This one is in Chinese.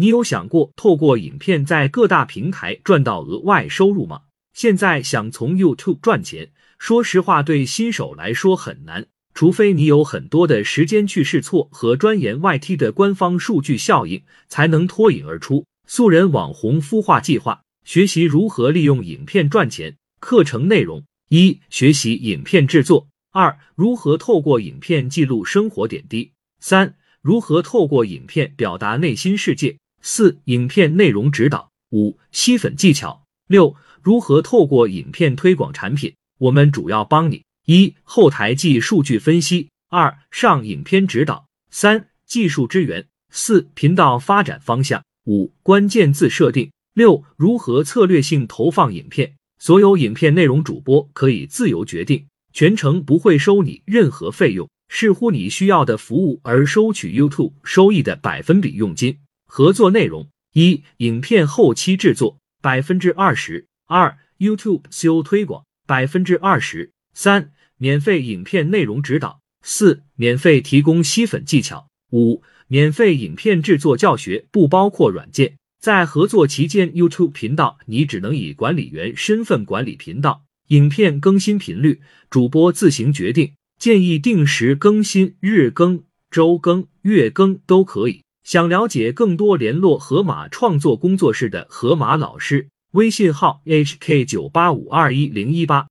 你有想过透过影片在各大平台赚到额外收入吗？现在想从 YouTube 赚钱，说实话对新手来说很难，除非你有很多的时间去试错和钻研 YT 的官方数据效应，才能脱颖而出。素人网红孵化计划，学习如何利用影片赚钱。课程内容：一、学习影片制作；二、如何透过影片记录生活点滴；三、如何透过影片表达内心世界；四、影片内容指导；五、吸粉技巧；六。如何透过影片推广产品？我们主要帮你：一、后台技数据分析；二、上影片指导；三、技术支援；四、频道发展方向；五、关键字设定；六、如何策略性投放影片。所有影片内容主播可以自由决定，全程不会收你任何费用，视乎你需要的服务而收取 YouTube 收益的百分比佣金。合作内容：一、影片后期制作百分之二十。二、YouTube SEO 推广百分之二十三，免费影片内容指导；四、免费提供吸粉技巧；五、免费影片制作教学，不包括软件。在合作期间，YouTube 频道你只能以管理员身份管理频道，影片更新频率主播自行决定，建议定时更新，日更、周更、月更都可以。想了解更多，联络河马创作工作室的河马老师。微信号：hk 九八五二一零一八。